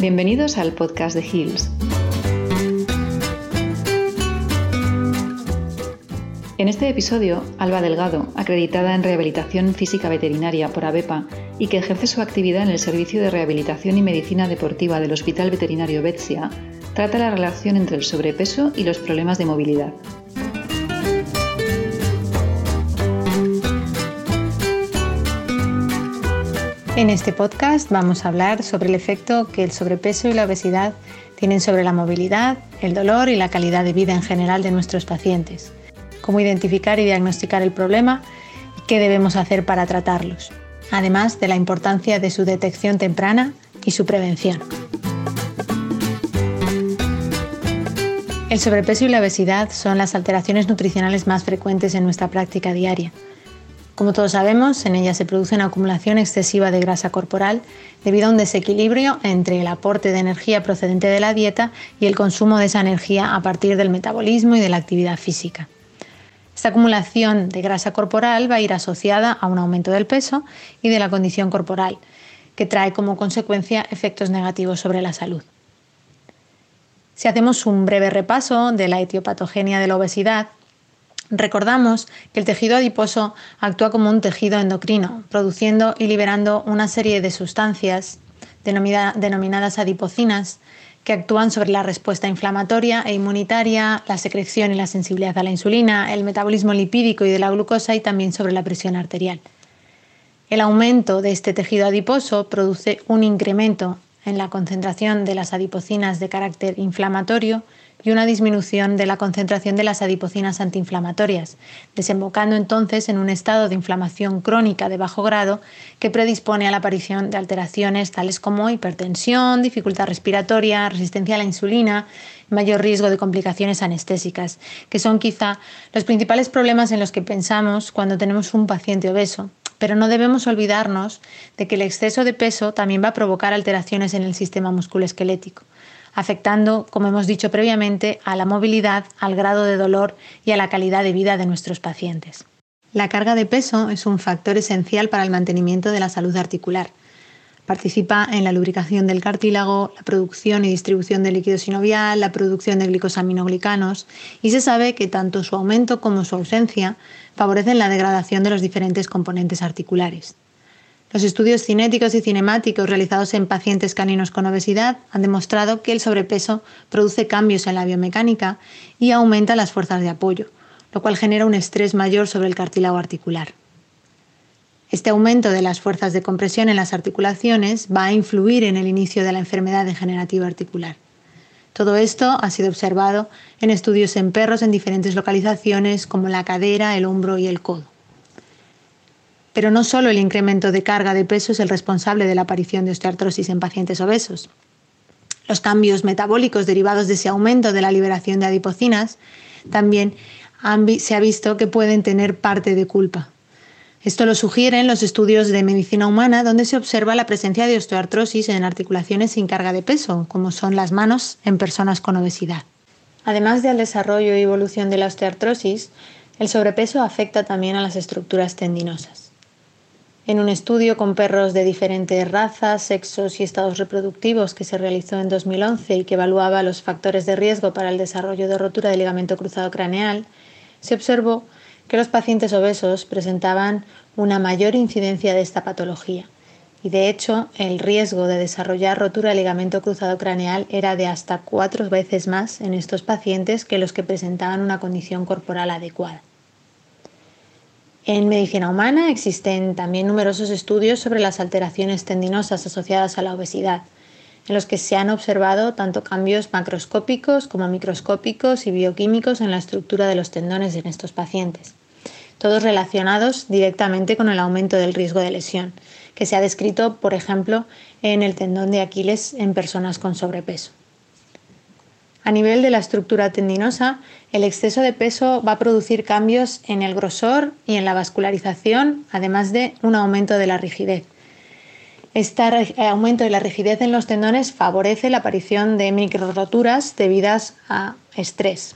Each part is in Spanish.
Bienvenidos al podcast de Hills. En este episodio, Alba Delgado, acreditada en rehabilitación física veterinaria por ABEPA y que ejerce su actividad en el Servicio de Rehabilitación y Medicina Deportiva del Hospital Veterinario Betsia, trata la relación entre el sobrepeso y los problemas de movilidad. En este podcast vamos a hablar sobre el efecto que el sobrepeso y la obesidad tienen sobre la movilidad, el dolor y la calidad de vida en general de nuestros pacientes, cómo identificar y diagnosticar el problema y qué debemos hacer para tratarlos, además de la importancia de su detección temprana y su prevención. El sobrepeso y la obesidad son las alteraciones nutricionales más frecuentes en nuestra práctica diaria como todos sabemos, en ella se produce una acumulación excesiva de grasa corporal debido a un desequilibrio entre el aporte de energía procedente de la dieta y el consumo de esa energía a partir del metabolismo y de la actividad física. Esta acumulación de grasa corporal va a ir asociada a un aumento del peso y de la condición corporal, que trae como consecuencia efectos negativos sobre la salud. Si hacemos un breve repaso de la etiopatogenia de la obesidad, Recordamos que el tejido adiposo actúa como un tejido endocrino, produciendo y liberando una serie de sustancias denominadas adipocinas que actúan sobre la respuesta inflamatoria e inmunitaria, la secreción y la sensibilidad a la insulina, el metabolismo lipídico y de la glucosa y también sobre la presión arterial. El aumento de este tejido adiposo produce un incremento en la concentración de las adipocinas de carácter inflamatorio y una disminución de la concentración de las adipocinas antiinflamatorias, desembocando entonces en un estado de inflamación crónica de bajo grado que predispone a la aparición de alteraciones tales como hipertensión, dificultad respiratoria, resistencia a la insulina, mayor riesgo de complicaciones anestésicas, que son quizá los principales problemas en los que pensamos cuando tenemos un paciente obeso. Pero no debemos olvidarnos de que el exceso de peso también va a provocar alteraciones en el sistema musculoesquelético afectando, como hemos dicho previamente, a la movilidad, al grado de dolor y a la calidad de vida de nuestros pacientes. La carga de peso es un factor esencial para el mantenimiento de la salud articular. Participa en la lubricación del cartílago, la producción y distribución de líquido sinovial, la producción de glicosaminoglicanos y se sabe que tanto su aumento como su ausencia favorecen la degradación de los diferentes componentes articulares. Los estudios cinéticos y cinemáticos realizados en pacientes caninos con obesidad han demostrado que el sobrepeso produce cambios en la biomecánica y aumenta las fuerzas de apoyo, lo cual genera un estrés mayor sobre el cartílago articular. Este aumento de las fuerzas de compresión en las articulaciones va a influir en el inicio de la enfermedad degenerativa articular. Todo esto ha sido observado en estudios en perros en diferentes localizaciones como la cadera, el hombro y el codo. Pero no solo el incremento de carga de peso es el responsable de la aparición de osteoartrosis en pacientes obesos. Los cambios metabólicos derivados de ese aumento de la liberación de adipocinas también se ha visto que pueden tener parte de culpa. Esto lo sugieren los estudios de medicina humana donde se observa la presencia de osteoartrosis en articulaciones sin carga de peso, como son las manos en personas con obesidad. Además del desarrollo y evolución de la osteoartrosis, el sobrepeso afecta también a las estructuras tendinosas. En un estudio con perros de diferentes razas, sexos y estados reproductivos que se realizó en 2011 y que evaluaba los factores de riesgo para el desarrollo de rotura del ligamento cruzado craneal, se observó que los pacientes obesos presentaban una mayor incidencia de esta patología. Y de hecho, el riesgo de desarrollar rotura del ligamento cruzado craneal era de hasta cuatro veces más en estos pacientes que los que presentaban una condición corporal adecuada. En medicina humana existen también numerosos estudios sobre las alteraciones tendinosas asociadas a la obesidad, en los que se han observado tanto cambios macroscópicos como microscópicos y bioquímicos en la estructura de los tendones en estos pacientes, todos relacionados directamente con el aumento del riesgo de lesión, que se ha descrito, por ejemplo, en el tendón de Aquiles en personas con sobrepeso. A nivel de la estructura tendinosa, el exceso de peso va a producir cambios en el grosor y en la vascularización, además de un aumento de la rigidez. Este aumento de la rigidez en los tendones favorece la aparición de microroturas debidas a estrés.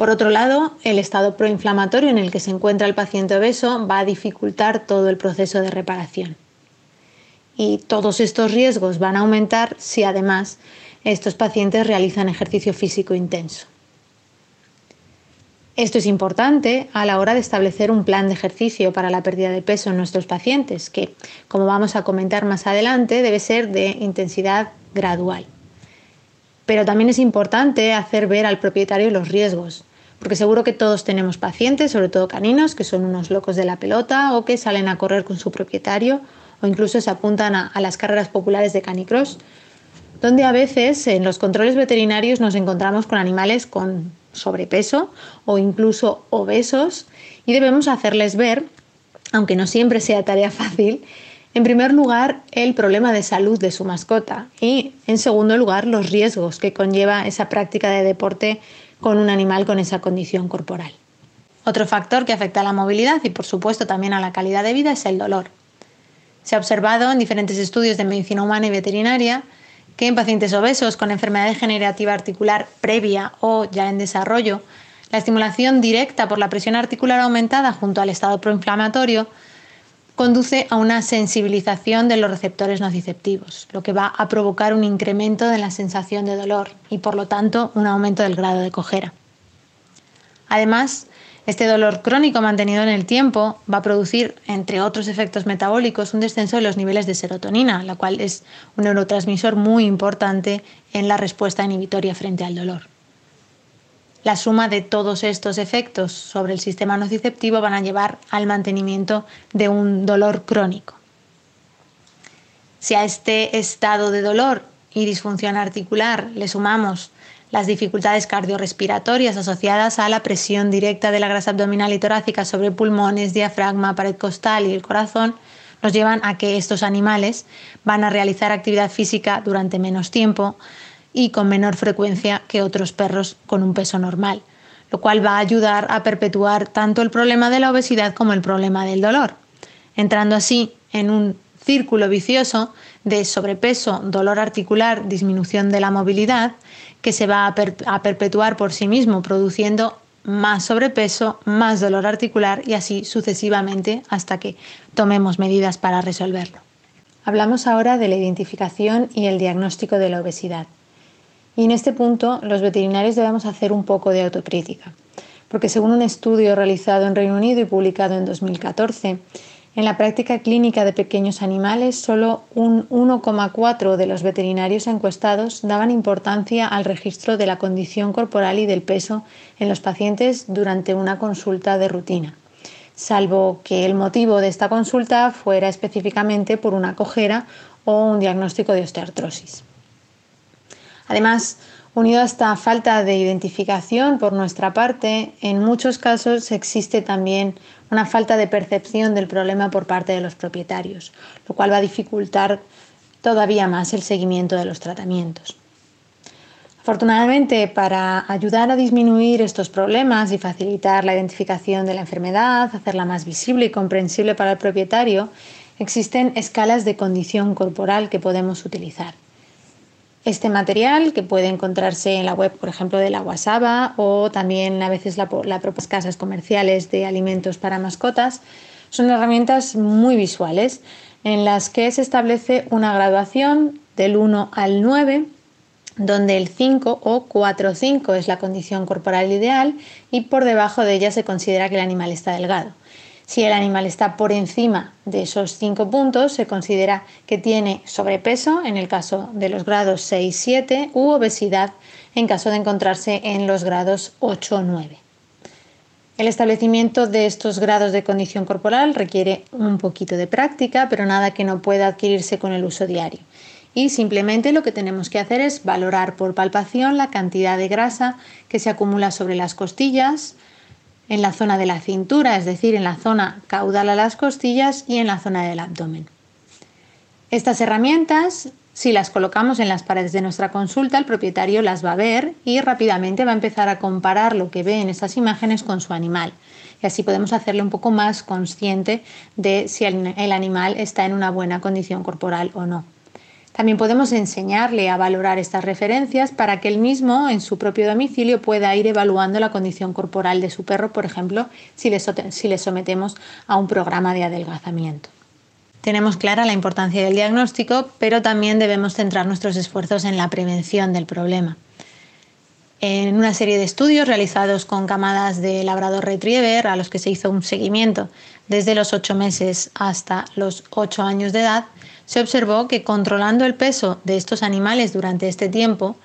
Por otro lado, el estado proinflamatorio en el que se encuentra el paciente obeso va a dificultar todo el proceso de reparación. y todos estos riesgos van a aumentar si además estos pacientes realizan ejercicio físico intenso. Esto es importante a la hora de establecer un plan de ejercicio para la pérdida de peso en nuestros pacientes, que, como vamos a comentar más adelante, debe ser de intensidad gradual. Pero también es importante hacer ver al propietario los riesgos, porque seguro que todos tenemos pacientes, sobre todo caninos, que son unos locos de la pelota o que salen a correr con su propietario o incluso se apuntan a, las carreras populares de canicross, donde a veces en los controles veterinarios nos encontramos con animales con sobrepeso o incluso obesos y debemos hacerles ver, aunque no siempre sea tarea fácil, en primer lugar el problema de salud de su mascota y en segundo lugar los riesgos que conlleva esa práctica de deporte con un animal con esa condición corporal. Otro factor que afecta a la movilidad y por supuesto también a la calidad de vida es el dolor. Se ha observado en diferentes estudios de medicina humana y veterinaria que en pacientes obesos con enfermedad degenerativa articular previa o ya en desarrollo, la estimulación directa por la presión articular aumentada junto al estado proinflamatorio conduce a una sensibilización de los receptores nociceptivos, lo que va a provocar un incremento de la sensación de dolor y por lo tanto un aumento del grado de cojera. Además, este dolor crónico mantenido en el tiempo va a producir, entre otros efectos metabólicos, un descenso de los niveles de serotonina, la cual es un neurotransmisor muy importante en la respuesta inhibitoria frente al dolor. La suma de todos estos efectos sobre el sistema nociceptivo van a llevar al mantenimiento de un dolor crónico. Si a este estado de dolor y disfunción articular le sumamos las dificultades cardiorrespiratorias asociadas a la presión directa de la grasa abdominal y torácica sobre pulmones, diafragma, pared costal y el corazón nos llevan a que estos animales van a realizar actividad física durante menos tiempo y con menor frecuencia que otros perros con un peso normal, lo cual va a ayudar a perpetuar tanto el problema de la obesidad como el problema del dolor, entrando así en un círculo vicioso de sobrepeso, dolor articular, disminución de la movilidad, que se va a, perpetuar por sí mismo, produciendo más sobrepeso, más dolor articular y así sucesivamente hasta que tomemos medidas para resolverlo. Hablamos ahora de la identificación y el diagnóstico de la obesidad. Y en este punto los veterinarios debemos hacer un poco de autocrítica, porque según un estudio realizado en Reino Unido y publicado en 2014, en la práctica clínica de pequeños animales, solo un 1,4 de los veterinarios encuestados daban importancia al registro de la condición corporal y del peso en los pacientes durante una consulta de rutina, salvo que el motivo de esta consulta fuera específicamente por una cojera o un diagnóstico de osteoartrosis. Además, Unido a esta falta de identificación por nuestra parte, en muchos casos existe también una falta de percepción del problema por parte de los propietarios, lo cual va a dificultar todavía más el seguimiento de los tratamientos. Afortunadamente, para ayudar a disminuir estos problemas y facilitar la identificación de la enfermedad, hacerla más visible y comprensible para el propietario, existen escalas de condición corporal que podemos utilizar. Este material, que puede encontrarse en la web, por ejemplo, de la Guasaba o también a veces las propias casas comerciales de alimentos para mascotas, son herramientas muy visuales en las que se establece una graduación del 1 al 9, donde el 5 o 4-5 es la condición corporal ideal y por debajo de ella se considera que el animal está delgado. Si el animal está por encima de esos cinco puntos, se considera que tiene sobrepeso en el caso de los grados 6 7 u obesidad en caso de encontrarse en los grados 8 o 9. El establecimiento de estos grados de condición corporal requiere un poquito de práctica, pero nada que no pueda adquirirse con el uso diario. Y simplemente lo que tenemos que hacer es valorar por palpación la cantidad de grasa que se acumula sobre las costillas, en la zona de la cintura, es decir, en la zona caudal a las costillas y en la zona del abdomen. Estas herramientas, si las colocamos en las paredes de nuestra consulta, el propietario las va a ver y rápidamente va a empezar a comparar lo que ve en esas imágenes con su animal. Y así podemos hacerle un poco más consciente de si el animal está en una buena condición corporal o no. También podemos enseñarle a valorar estas referencias para que él mismo en su propio domicilio pueda ir evaluando la condición corporal de su perro, por ejemplo, si le, sometemos a un programa de adelgazamiento. tenemos clara la importancia del diagnóstico, pero también debemos centrar nuestros esfuerzos en la prevención del problema. En una serie de estudios realizados con camadas de labrador retriever a los que se hizo un seguimiento desde los 8 meses hasta los 8 años de edad, se observó que controlando el peso de estos animales durante este tiempo,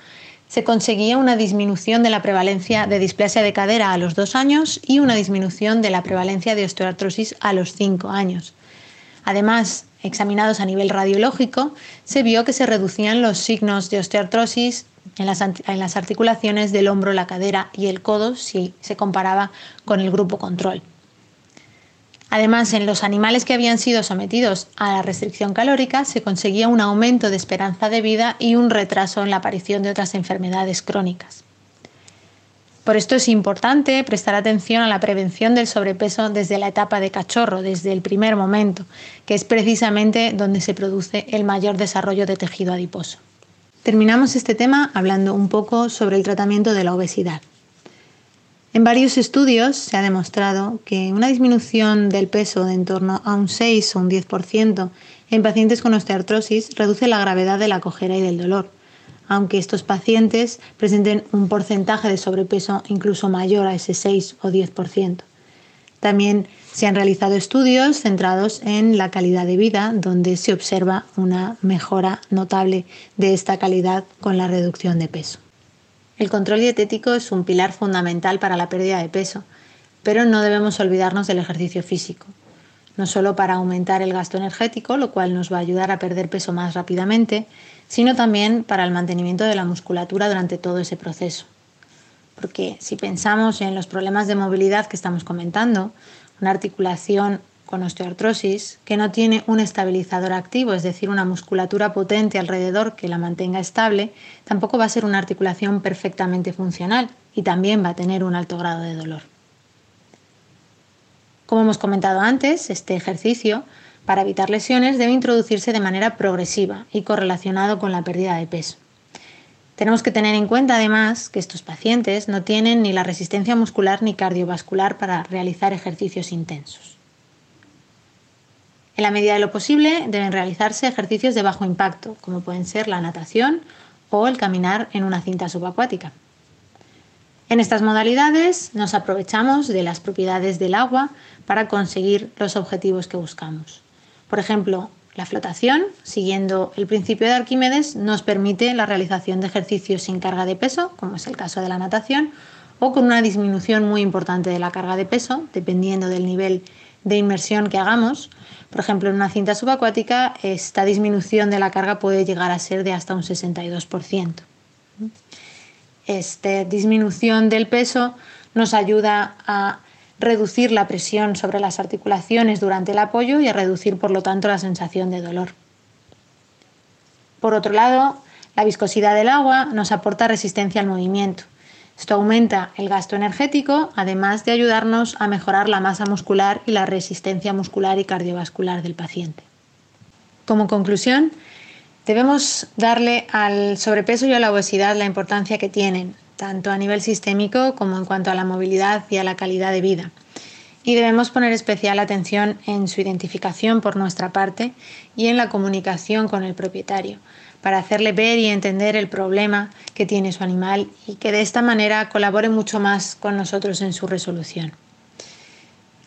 se conseguía una disminución de la prevalencia de displasia de cadera a los 2 años y una disminución de la prevalencia de osteoartrosis a los 5 años. Además, examinados a nivel radiológico, se vio que se reducían los signos de osteoartrosis en las, en las, articulaciones del hombro, la cadera y el codo si se comparaba con el grupo control. Además, en los animales que habían sido sometidos a la restricción calórica se conseguía un aumento de esperanza de vida y un retraso en la aparición de otras enfermedades crónicas. Por esto es importante prestar atención a la prevención del sobrepeso desde la etapa de cachorro, desde el primer momento, que es precisamente donde se produce el mayor desarrollo de tejido adiposo. Terminamos este tema hablando un poco sobre el tratamiento de la obesidad. En varios estudios se ha demostrado que una disminución del peso de en torno a un 6 o un 10% en pacientes con osteoartrosis reduce la gravedad de la cojera y del dolor, aunque estos pacientes presenten un porcentaje de sobrepeso incluso mayor a ese 6 o 10%. También se han realizado estudios centrados en la calidad de vida, donde se observa una mejora notable de esta calidad con la reducción de peso. El control dietético es un pilar fundamental para la pérdida de peso, pero no debemos olvidarnos del ejercicio físico, no solo para aumentar el gasto energético, lo cual nos va a ayudar a perder peso más rápidamente, sino también para el mantenimiento de la musculatura durante todo ese proceso. Porque si pensamos en los problemas de movilidad que estamos comentando, una articulación con osteoartrosis que no tiene un estabilizador activo, es decir, una musculatura potente alrededor que la mantenga estable, tampoco va a ser una articulación perfectamente funcional y también va a tener un alto grado de dolor. Como hemos comentado antes, este ejercicio para evitar lesiones debe introducirse de manera progresiva y correlacionado con la pérdida de peso. Tenemos que tener en cuenta además que estos pacientes no tienen ni la resistencia muscular ni cardiovascular para realizar ejercicios intensos. En la medida de lo posible deben realizarse ejercicios de bajo impacto, como pueden ser la natación o el caminar en una cinta subacuática. En estas modalidades nos aprovechamos de las propiedades del agua para conseguir los objetivos que buscamos. Por ejemplo, la flotación, siguiendo el principio de Arquímedes, nos permite la realización de ejercicios sin carga de peso, como es el caso de la natación, o con una disminución muy importante de la carga de peso, dependiendo del nivel de inmersión que hagamos. Por ejemplo, en una cinta subacuática esta disminución de la carga puede llegar a ser de hasta un 62%. Esta disminución del peso nos ayuda a reducir la presión sobre las articulaciones durante el apoyo y a reducir, por lo tanto, la sensación de dolor. Por otro lado, la viscosidad del agua nos aporta resistencia al movimiento esto aumenta el gasto energético, además de ayudarnos a mejorar la masa muscular y la resistencia muscular y cardiovascular del paciente. Como conclusión, debemos darle al sobrepeso y a la obesidad la importancia que tienen, tanto a nivel sistémico como en cuanto a la movilidad y a la calidad de vida. Y debemos poner especial atención en su identificación por nuestra parte y en la comunicación con el propietario para hacerle ver y entender el problema que tiene su animal y que de esta manera colabore mucho más con nosotros en su resolución.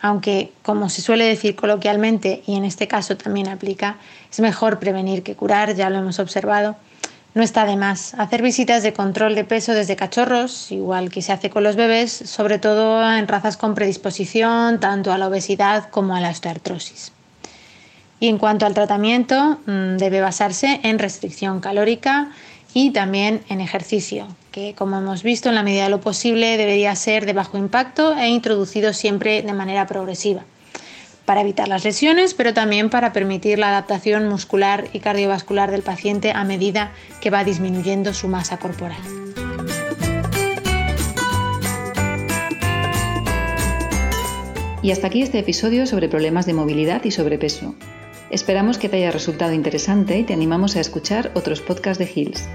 Aunque, como se suele decir coloquialmente, y en este caso también aplica, es mejor prevenir que curar, ya lo hemos observado, no está de más hacer visitas de control de peso desde cachorros, igual que se hace con los bebés, sobre todo en razas con predisposición tanto a la obesidad como a la osteoartrosis. Y en cuanto al tratamiento, mm, debe basarse en restricción calórica y también en ejercicio, que como hemos visto en la medida de lo posible debería ser de bajo impacto e introducido siempre de manera progresiva, para evitar las lesiones, pero también para permitir la adaptación muscular y cardiovascular del paciente a medida que va disminuyendo su masa corporal. Y hasta aquí este episodio sobre problemas de movilidad y sobrepeso. Esperamos que te haya resultado interesante y te animamos a escuchar otros podcasts de Hills.